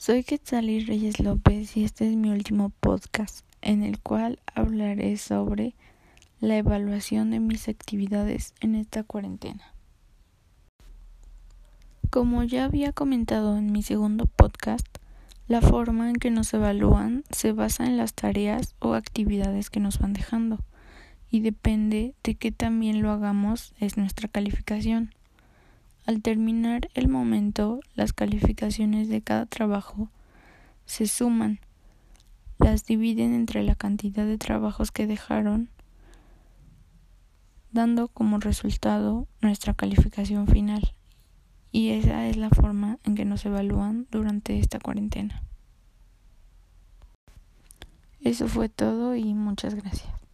Soy Quetzali Reyes López y este es mi último podcast en el cual hablaré sobre la evaluación de mis actividades en esta cuarentena. Como ya había comentado en mi segundo podcast, la forma en que nos evalúan se basa en las tareas o actividades que nos van dejando y depende de que también lo hagamos es nuestra calificación. Al terminar el momento, las calificaciones de cada trabajo se suman, las dividen entre la cantidad de trabajos que dejaron, dando como resultado nuestra calificación final. Y esa es la forma en que nos evalúan durante esta cuarentena. Eso fue todo y muchas gracias.